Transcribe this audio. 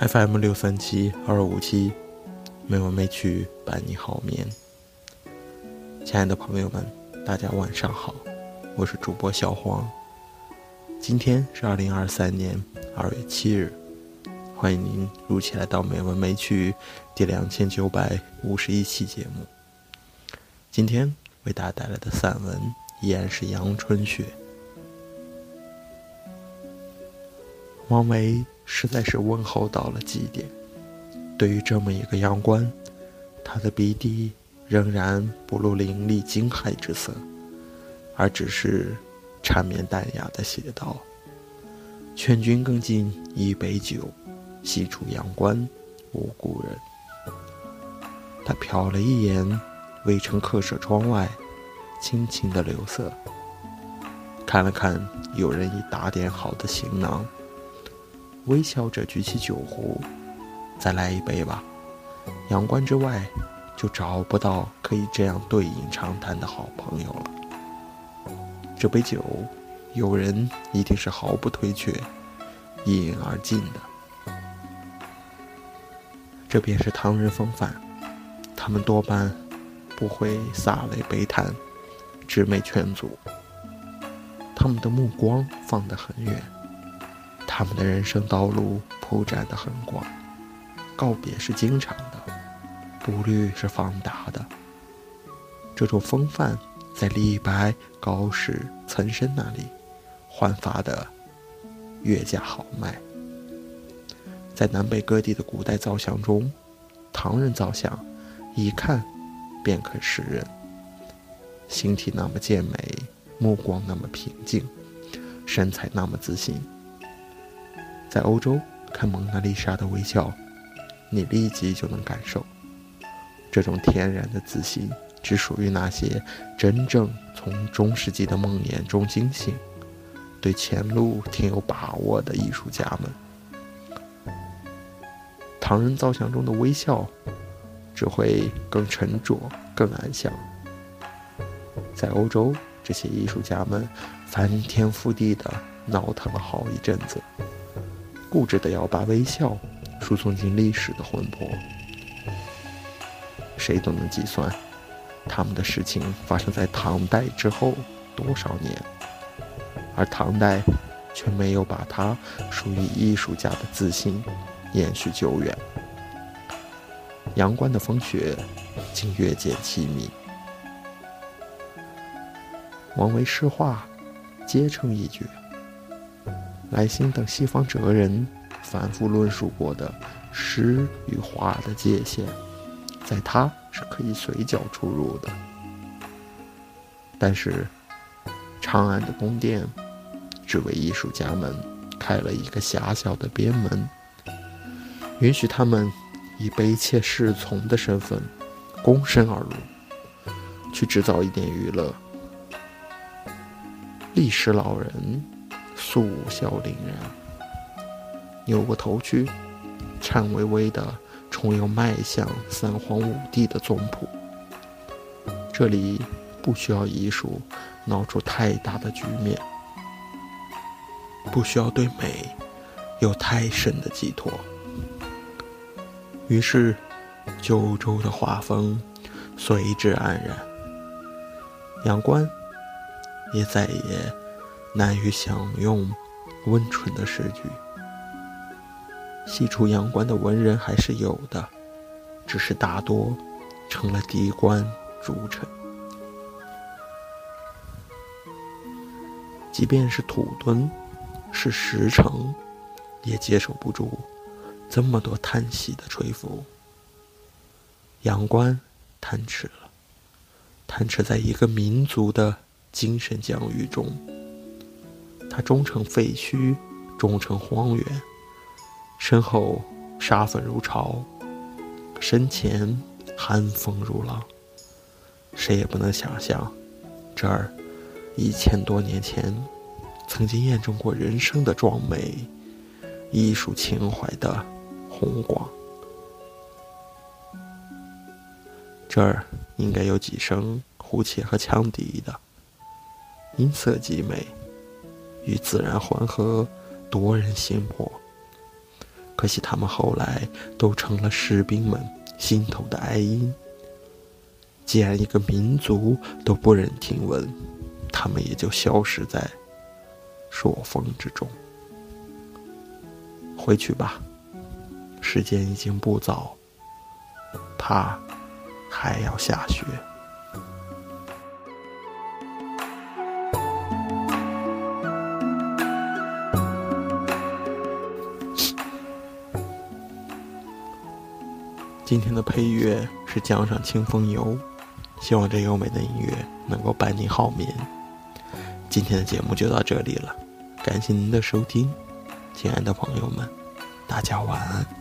FM 六三七二五七，没完没曲伴你好眠。亲爱的朋友们，大家晚上好，我是主播小黄。今天是二零二三年二月七日，欢迎您如期来到《没完没曲》第两千九百五十一期节目。今天为大家带来的散文依然是阳春雪。王维实在是温厚到了极点。对于这么一个阳关，他的鼻底仍然不露凌厉惊骇之色，而只是缠绵淡雅的写道：“劝君更尽一杯酒，西出阳关无故人。”他瞟了一眼未城客舍窗外，轻轻的柳色，看了看有人已打点好的行囊。微笑着举起酒壶，再来一杯吧。阳关之外，就找不到可以这样对饮长谈的好朋友了。这杯酒，有人一定是毫不推却，一饮而尽的。这便是唐人风范，他们多半不会洒泪悲叹，直媚劝阻，他们的目光放得很远。他们的人生道路铺展得很广，告别是经常的，步履是放达的。这种风范在李白、高适、岑参那里焕发的越加豪迈。在南北各地的古代造像中，唐人造像一看便可识人，形体那么健美，目光那么平静，身材那么自信。在欧洲看蒙娜丽莎的微笑，你立即就能感受，这种天然的自信只属于那些真正从中世纪的梦魇中惊醒、对前路挺有把握的艺术家们。唐人造像中的微笑，只会更沉着、更安详。在欧洲，这些艺术家们翻天覆地的闹腾了好一阵子。固执的要把微笑输送进历史的魂魄，谁都能计算，他们的事情发生在唐代之后多少年，而唐代却没有把它属于艺术家的自信延续久远。阳关的风雪竟越见凄迷。王维诗画皆成一绝。莱辛等西方哲人反复论述过的诗与画的界限，在他是可以随脚出入的。但是，长安的宫殿只为艺术家们开了一个狭小的边门，允许他们以卑怯侍从的身份躬身而入，去制造一点娱乐。历史老人。素笑凛然，扭过头去，颤巍巍地重又迈向三皇五帝的宗谱。这里不需要艺术闹出太大的局面，不需要对美有太深的寄托。于是，九州的画风随之黯然，阳关也再也。难于享用温纯的诗句。西出阳关的文人还是有的，只是大多成了低官逐臣。即便是土墩，是石城，也接受不住这么多叹息的吹拂。阳关贪吃了，贪吃在一个民族的精神疆域中。终成废墟，终成荒原，身后沙粉如潮，身前寒风如浪。谁也不能想象，这儿一千多年前曾经验证过人生的壮美，艺术情怀的宏广。这儿应该有几声胡切和羌笛的，音色极美。与自然缓和，夺人心魄。可惜他们后来都成了士兵们心头的哀音。既然一个民族都不忍听闻，他们也就消失在朔风之中。回去吧，时间已经不早，怕还要下雪。今天的配乐是《江上清风游》。希望这优美的音乐能够伴你好眠。今天的节目就到这里了，感谢您的收听，亲爱的朋友们，大家晚安。